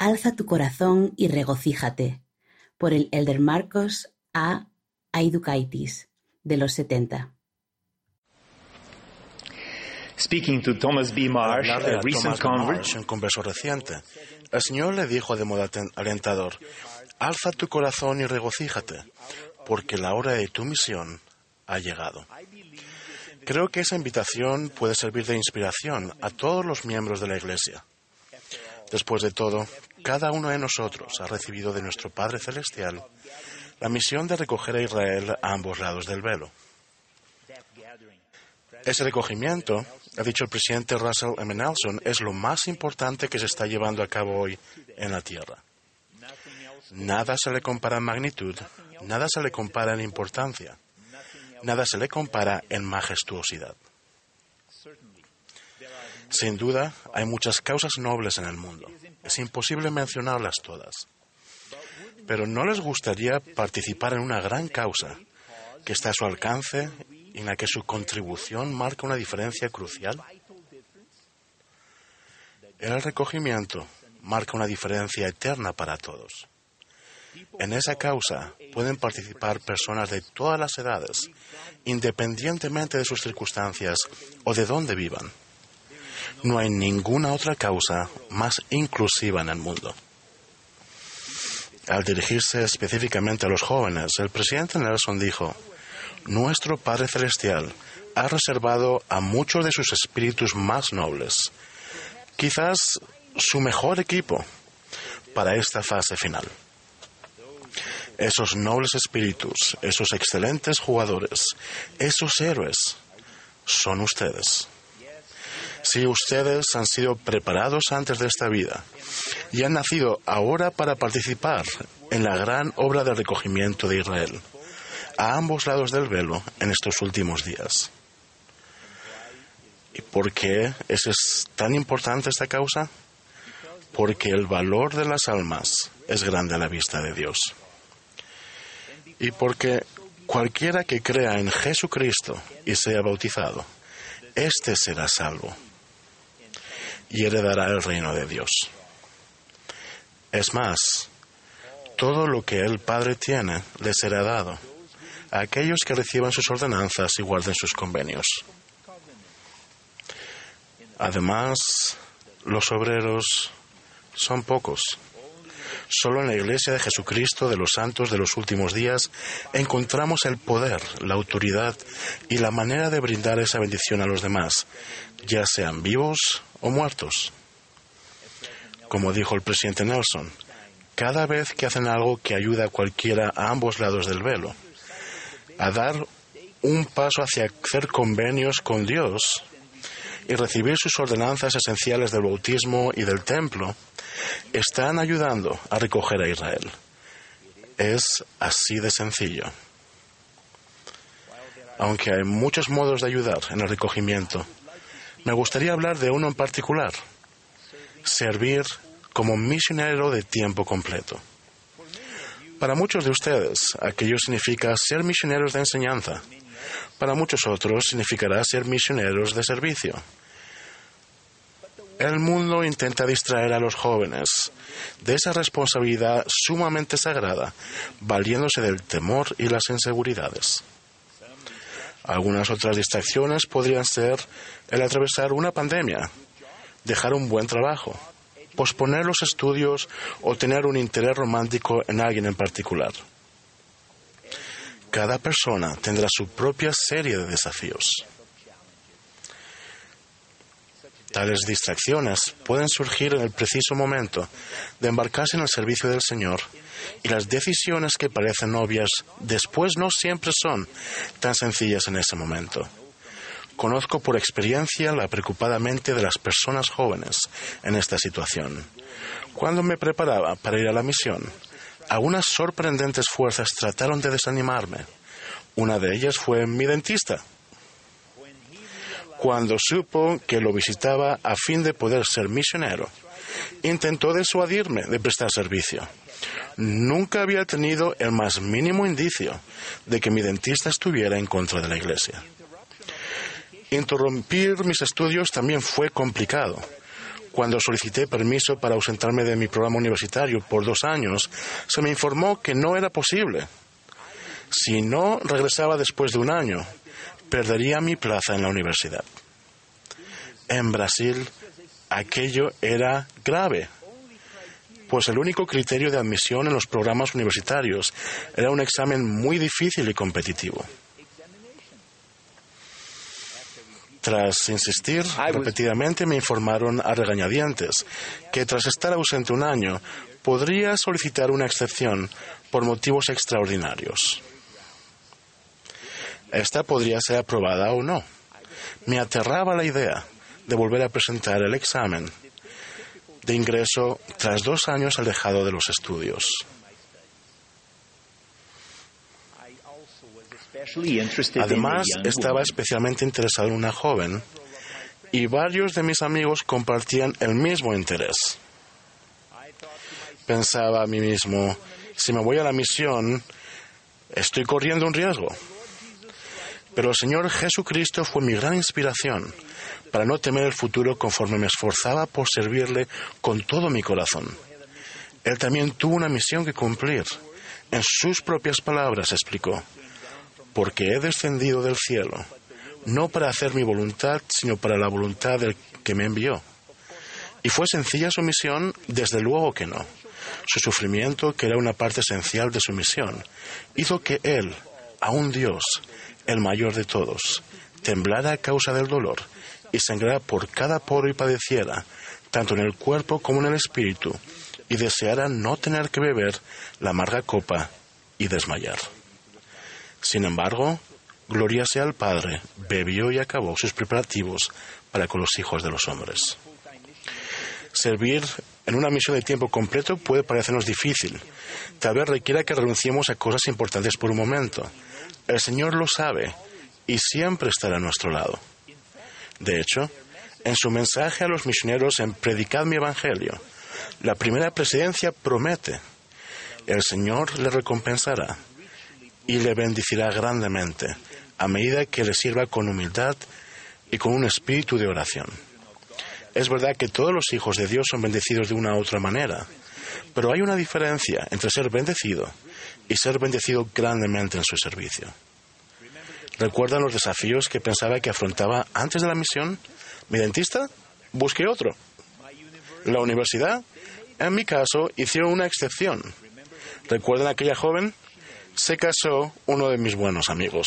Alza tu corazón y regocíjate, por el elder Marcos A. Aidukaitis, de los setenta. Speaking to Thomas B. Marsh, a recent convert, un converso reciente. El Señor le dijo de modo alentador, alza tu corazón y regocíjate, porque la hora de tu misión ha llegado. Creo que esa invitación puede servir de inspiración a todos los miembros de la Iglesia. Después de todo, cada uno de nosotros ha recibido de nuestro Padre Celestial la misión de recoger a Israel a ambos lados del velo. Ese recogimiento, ha dicho el presidente Russell M. Nelson, es lo más importante que se está llevando a cabo hoy en la Tierra. Nada se le compara en magnitud, nada se le compara en importancia, nada se le compara en majestuosidad. Sin duda, hay muchas causas nobles en el mundo. Es imposible mencionarlas todas. Pero ¿no les gustaría participar en una gran causa que está a su alcance y en la que su contribución marca una diferencia crucial? El recogimiento marca una diferencia eterna para todos. En esa causa pueden participar personas de todas las edades, independientemente de sus circunstancias o de dónde vivan. No hay ninguna otra causa más inclusiva en el mundo. Al dirigirse específicamente a los jóvenes, el presidente Nelson dijo, Nuestro Padre Celestial ha reservado a muchos de sus espíritus más nobles, quizás su mejor equipo, para esta fase final. Esos nobles espíritus, esos excelentes jugadores, esos héroes, son ustedes. Si ustedes han sido preparados antes de esta vida y han nacido ahora para participar en la gran obra de recogimiento de Israel, a ambos lados del velo en estos últimos días. ¿Y por qué es tan importante esta causa? Porque el valor de las almas es grande a la vista de Dios. Y porque cualquiera que crea en Jesucristo y sea bautizado, éste será salvo y heredará el reino de Dios. Es más, todo lo que el Padre tiene le será dado a aquellos que reciban sus ordenanzas y guarden sus convenios. Además, los obreros son pocos. Solo en la Iglesia de Jesucristo de los Santos de los últimos días encontramos el poder, la autoridad y la manera de brindar esa bendición a los demás, ya sean vivos o muertos. Como dijo el presidente Nelson, cada vez que hacen algo que ayuda a cualquiera a ambos lados del velo, a dar un paso hacia hacer convenios con Dios y recibir sus ordenanzas esenciales del bautismo y del templo, están ayudando a recoger a Israel. Es así de sencillo. Aunque hay muchos modos de ayudar en el recogimiento, me gustaría hablar de uno en particular, servir como misionero de tiempo completo. Para muchos de ustedes, aquello significa ser misioneros de enseñanza. Para muchos otros significará ser misioneros de servicio. El mundo intenta distraer a los jóvenes de esa responsabilidad sumamente sagrada, valiéndose del temor y las inseguridades. Algunas otras distracciones podrían ser el atravesar una pandemia, dejar un buen trabajo, posponer los estudios o tener un interés romántico en alguien en particular. Cada persona tendrá su propia serie de desafíos. Tales distracciones pueden surgir en el preciso momento de embarcarse en el servicio del Señor y las decisiones que parecen obvias después no siempre son tan sencillas en ese momento. Conozco por experiencia la preocupada mente de las personas jóvenes en esta situación. Cuando me preparaba para ir a la misión, algunas sorprendentes fuerzas trataron de desanimarme. Una de ellas fue mi dentista. Cuando supo que lo visitaba a fin de poder ser misionero, intentó disuadirme de prestar servicio. Nunca había tenido el más mínimo indicio de que mi dentista estuviera en contra de la iglesia. Interrumpir mis estudios también fue complicado. Cuando solicité permiso para ausentarme de mi programa universitario por dos años, se me informó que no era posible. Si no regresaba después de un año, perdería mi plaza en la universidad. En Brasil, aquello era grave, pues el único criterio de admisión en los programas universitarios era un examen muy difícil y competitivo. Tras insistir repetidamente me informaron a regañadientes que tras estar ausente un año podría solicitar una excepción por motivos extraordinarios. Esta podría ser aprobada o no. Me aterraba la idea de volver a presentar el examen de ingreso tras dos años alejado de los estudios. Además, estaba especialmente interesado en una joven y varios de mis amigos compartían el mismo interés. Pensaba a mí mismo, si me voy a la misión, estoy corriendo un riesgo. Pero el Señor Jesucristo fue mi gran inspiración para no temer el futuro conforme me esforzaba por servirle con todo mi corazón. Él también tuvo una misión que cumplir. En sus propias palabras explicó, porque he descendido del cielo, no para hacer mi voluntad, sino para la voluntad del que me envió. Y fue sencilla su misión, desde luego que no. Su sufrimiento, que era una parte esencial de su misión, hizo que Él, a un Dios, el mayor de todos, temblara a causa del dolor y sangrara por cada poro y padeciera, tanto en el cuerpo como en el espíritu, y deseara no tener que beber la amarga copa y desmayar. Sin embargo, gloria sea al Padre, bebió y acabó sus preparativos para con los hijos de los hombres. Servir en una misión de tiempo completo puede parecernos difícil. Tal vez requiera que renunciemos a cosas importantes por un momento. El Señor lo sabe y siempre estará a nuestro lado. De hecho, en su mensaje a los misioneros en Predicad mi Evangelio, la primera presidencia promete, el Señor le recompensará y le bendecirá grandemente a medida que le sirva con humildad y con un espíritu de oración. Es verdad que todos los hijos de Dios son bendecidos de una u otra manera, pero hay una diferencia entre ser bendecido y ser bendecido grandemente en su servicio. ¿Recuerdan los desafíos que pensaba que afrontaba antes de la misión? ¿Mi dentista? Busqué otro. La universidad, en mi caso, hicieron una excepción. ¿Recuerdan aquella joven? se casó uno de mis buenos amigos.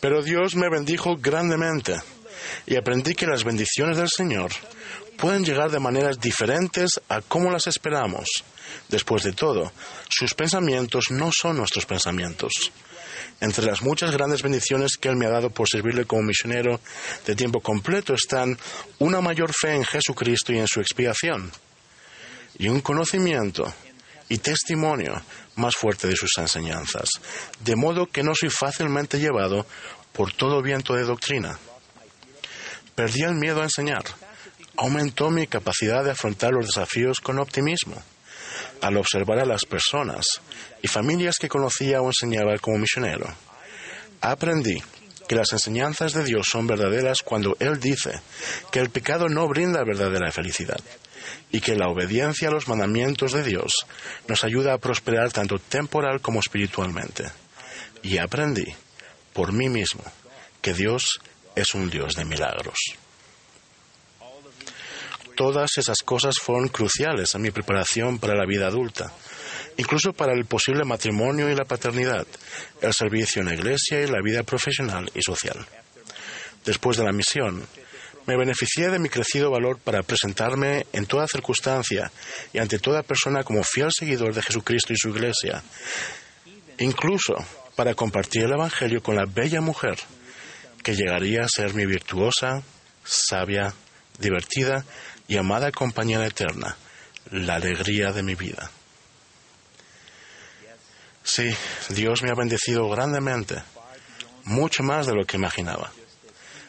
Pero Dios me bendijo grandemente y aprendí que las bendiciones del Señor pueden llegar de maneras diferentes a cómo las esperamos. Después de todo, sus pensamientos no son nuestros pensamientos. Entre las muchas grandes bendiciones que Él me ha dado por servirle como misionero de tiempo completo están una mayor fe en Jesucristo y en su expiación, y un conocimiento y testimonio más fuerte de sus enseñanzas, de modo que no soy fácilmente llevado por todo viento de doctrina. Perdí el miedo a enseñar, aumentó mi capacidad de afrontar los desafíos con optimismo. Al observar a las personas y familias que conocía o enseñaba como misionero, aprendí que las enseñanzas de Dios son verdaderas cuando Él dice que el pecado no brinda verdadera felicidad y que la obediencia a los mandamientos de Dios nos ayuda a prosperar tanto temporal como espiritualmente. Y aprendí por mí mismo que Dios es un Dios de milagros. Todas esas cosas fueron cruciales en mi preparación para la vida adulta, incluso para el posible matrimonio y la paternidad, el servicio en la iglesia y la vida profesional y social. Después de la misión, me beneficié de mi crecido valor para presentarme en toda circunstancia y ante toda persona como fiel seguidor de Jesucristo y su Iglesia, incluso para compartir el Evangelio con la bella mujer que llegaría a ser mi virtuosa, sabia, divertida y amada compañera eterna, la alegría de mi vida. Sí, Dios me ha bendecido grandemente, mucho más de lo que imaginaba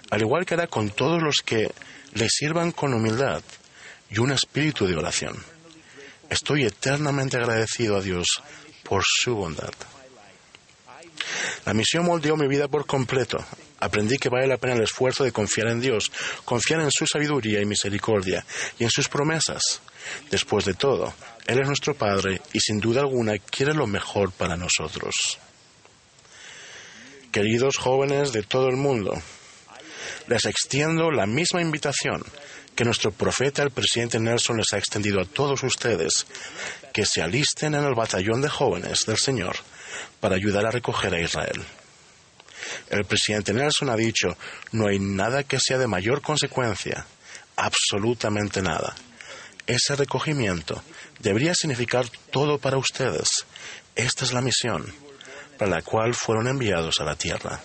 al igual que hará con todos los que le sirvan con humildad y un espíritu de oración. Estoy eternamente agradecido a Dios por su bondad. La misión moldeó mi vida por completo Aprendí que vale la pena el esfuerzo de confiar en Dios, confiar en su sabiduría y misericordia y en sus promesas. Después de todo, Él es nuestro Padre y sin duda alguna quiere lo mejor para nosotros. Queridos jóvenes de todo el mundo, les extiendo la misma invitación que nuestro profeta, el presidente Nelson, les ha extendido a todos ustedes, que se alisten en el batallón de jóvenes del Señor para ayudar a recoger a Israel. El presidente Nelson ha dicho, no hay nada que sea de mayor consecuencia, absolutamente nada. Ese recogimiento debería significar todo para ustedes. Esta es la misión para la cual fueron enviados a la tierra.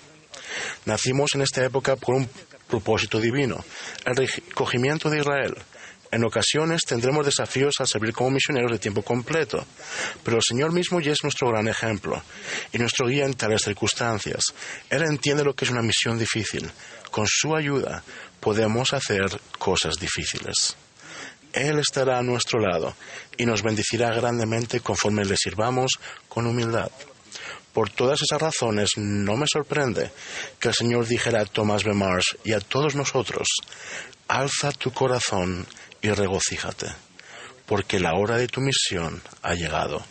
Nacimos en esta época por un propósito divino, el recogimiento de Israel. En ocasiones tendremos desafíos al servir como misioneros de tiempo completo, pero el Señor mismo ya es nuestro gran ejemplo y nuestro guía en tales circunstancias. Él entiende lo que es una misión difícil. Con su ayuda podemos hacer cosas difíciles. Él estará a nuestro lado y nos bendecirá grandemente conforme le sirvamos con humildad. Por todas esas razones, no me sorprende que el Señor dijera a Thomas B. Marsh y a todos nosotros, alza tu corazón y regocíjate, porque la hora de tu misión ha llegado.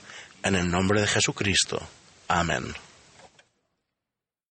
En el nombre de Jesucristo. Amén.